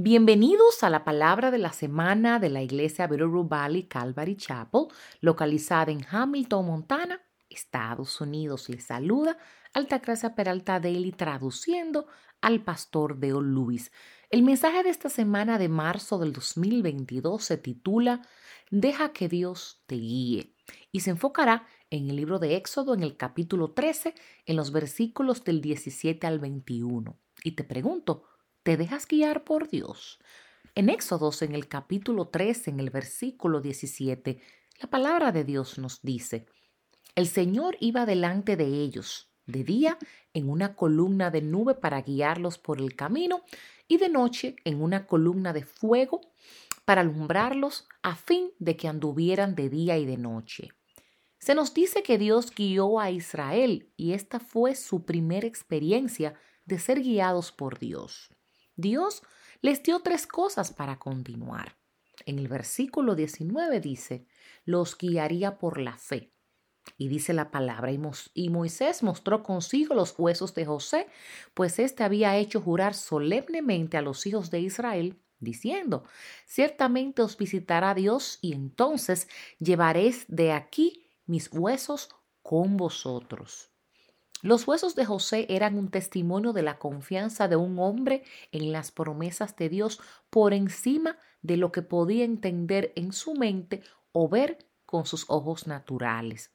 Bienvenidos a la palabra de la semana de la iglesia Bitterroot Valley Calvary Chapel, localizada en Hamilton, Montana, Estados Unidos. Les saluda Altagracia Peralta Daily traduciendo al pastor Deo Luis. El mensaje de esta semana de marzo del 2022 se titula Deja que Dios te guíe y se enfocará en el libro de Éxodo en el capítulo 13 en los versículos del 17 al 21. Y te pregunto, ¿Te dejas guiar por Dios? En Éxodos, en el capítulo 3, en el versículo 17, la palabra de Dios nos dice, el Señor iba delante de ellos, de día en una columna de nube para guiarlos por el camino y de noche en una columna de fuego para alumbrarlos a fin de que anduvieran de día y de noche. Se nos dice que Dios guió a Israel y esta fue su primera experiencia de ser guiados por Dios. Dios les dio tres cosas para continuar. En el versículo 19 dice, los guiaría por la fe. Y dice la palabra, y, Moisés mostró consigo los huesos de José, pues éste había hecho jurar solemnemente a los hijos de Israel, diciendo, ciertamente os visitará Dios y entonces llevaréis de aquí mis huesos con vosotros. Los huesos de José eran un testimonio de la confianza de un hombre en las promesas de Dios por encima de lo que podía entender en su mente o ver con sus ojos naturales.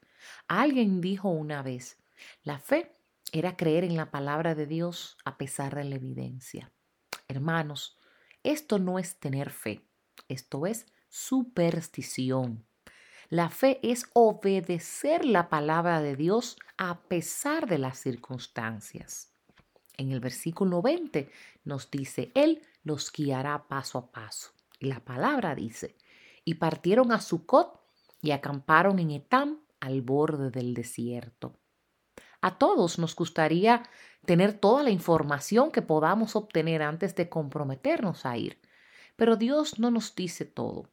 Alguien dijo una vez, la fe era creer en la palabra de Dios a pesar de la evidencia. Hermanos, esto no es tener fe, esto es superstición. La fe es obedecer la palabra de Dios a pesar de las circunstancias. En el versículo 20 nos dice, Él los guiará paso a paso. Y la palabra dice, y partieron a Sucot y acamparon en Etam al borde del desierto. A todos nos gustaría tener toda la información que podamos obtener antes de comprometernos a ir, pero Dios no nos dice todo.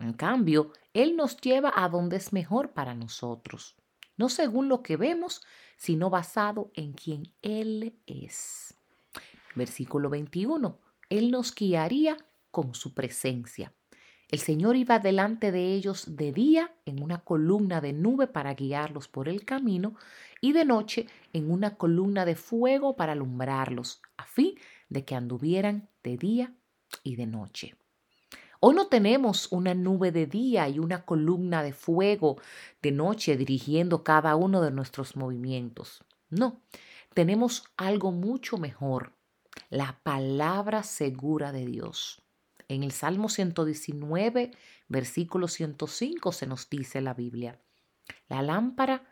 En cambio, Él nos lleva a donde es mejor para nosotros, no según lo que vemos, sino basado en quien Él es. Versículo 21. Él nos guiaría con su presencia. El Señor iba delante de ellos de día en una columna de nube para guiarlos por el camino y de noche en una columna de fuego para alumbrarlos, a fin de que anduvieran de día y de noche. Hoy no tenemos una nube de día y una columna de fuego de noche dirigiendo cada uno de nuestros movimientos. No, tenemos algo mucho mejor, la palabra segura de Dios. En el Salmo 119, versículo 105 se nos dice la Biblia, la lámpara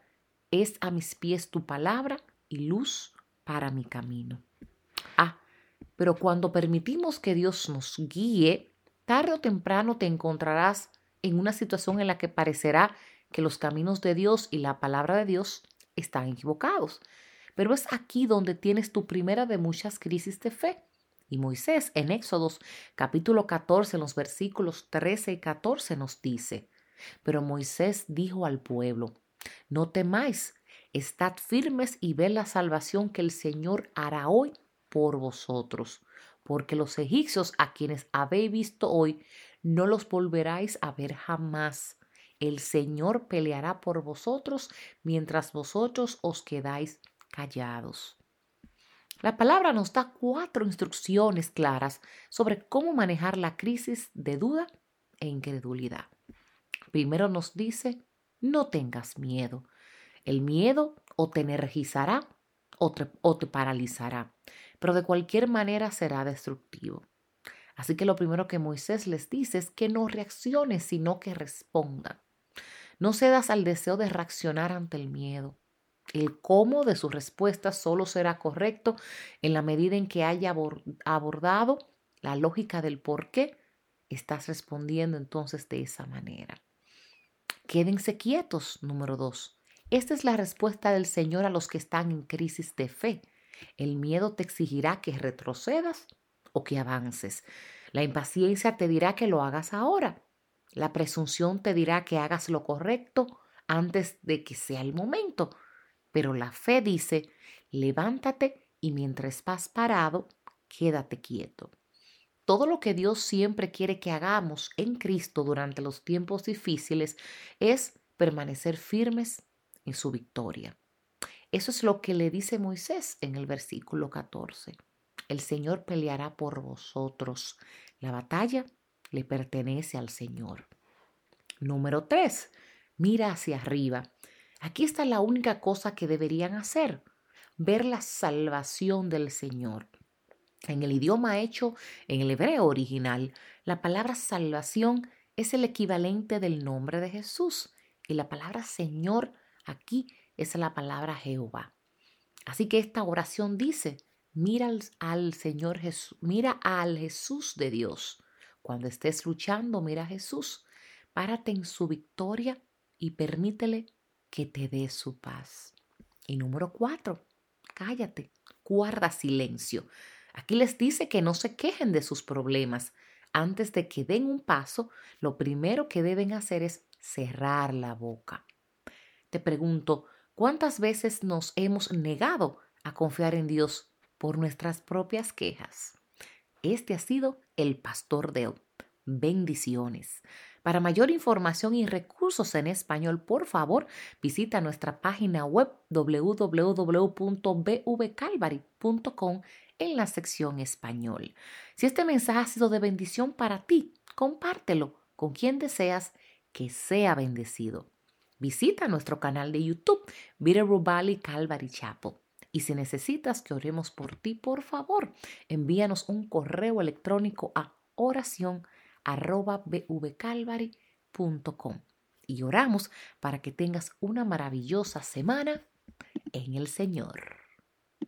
es a mis pies tu palabra y luz para mi camino. Ah, pero cuando permitimos que Dios nos guíe, tarde o temprano te encontrarás en una situación en la que parecerá que los caminos de Dios y la palabra de Dios están equivocados. Pero es aquí donde tienes tu primera de muchas crisis de fe. Y Moisés en Éxodos capítulo 14, en los versículos 13 y 14 nos dice, pero Moisés dijo al pueblo, no temáis, estad firmes y ve la salvación que el Señor hará hoy por vosotros porque los egipcios a quienes habéis visto hoy, no los volveráis a ver jamás. El Señor peleará por vosotros mientras vosotros os quedáis callados. La palabra nos da cuatro instrucciones claras sobre cómo manejar la crisis de duda e incredulidad. Primero nos dice, no tengas miedo. El miedo o te energizará o te, o te paralizará pero de cualquier manera será destructivo. Así que lo primero que Moisés les dice es que no reaccionen, sino que respondan. No cedas al deseo de reaccionar ante el miedo. El cómo de su respuesta solo será correcto en la medida en que haya abordado la lógica del por qué estás respondiendo entonces de esa manera. Quédense quietos, número dos. Esta es la respuesta del Señor a los que están en crisis de fe. El miedo te exigirá que retrocedas o que avances. La impaciencia te dirá que lo hagas ahora. La presunción te dirá que hagas lo correcto antes de que sea el momento. Pero la fe dice, levántate y mientras vas parado, quédate quieto. todo lo que Dios siempre quiere que hagamos en Cristo durante los tiempos difíciles es permanecer firmes en su victoria. Eso es lo que le dice Moisés en el versículo 14. El Señor peleará por vosotros. La batalla le pertenece al Señor. Número 3. Mira hacia arriba. Aquí está la única cosa que deberían hacer. Ver la salvación del Señor. En el idioma hecho, en el hebreo original, la palabra salvación es el equivalente del nombre de Jesús y la palabra Señor aquí es la palabra Jehová. Así que esta oración dice, mira al, Señor Jesús, mira al Jesús de Dios. Cuando estés luchando, mira a Jesús, párate en su victoria y permítele que te dé su paz. Y número cuatro, cállate, guarda silencio. Aquí les dice que no se quejen de sus problemas. Antes de que den un paso, lo primero que deben hacer es cerrar la boca. Te pregunto, ¿cuántas veces nos hemos negado a confiar en Dios por nuestras propias quejas? Este ha sido el Pastor Del. Bendiciones. Para mayor información y recursos en español, por favor, visita nuestra página web www.bvcalvary.com en la sección español. Si este mensaje ha sido de bendición para ti, compártelo con quien deseas que sea bendecido. Visita nuestro canal de YouTube, Bitterroot Calvary Chapel. Y si necesitas que oremos por ti, por favor, envíanos un correo electrónico a oración Y oramos para que tengas una maravillosa semana en el Señor.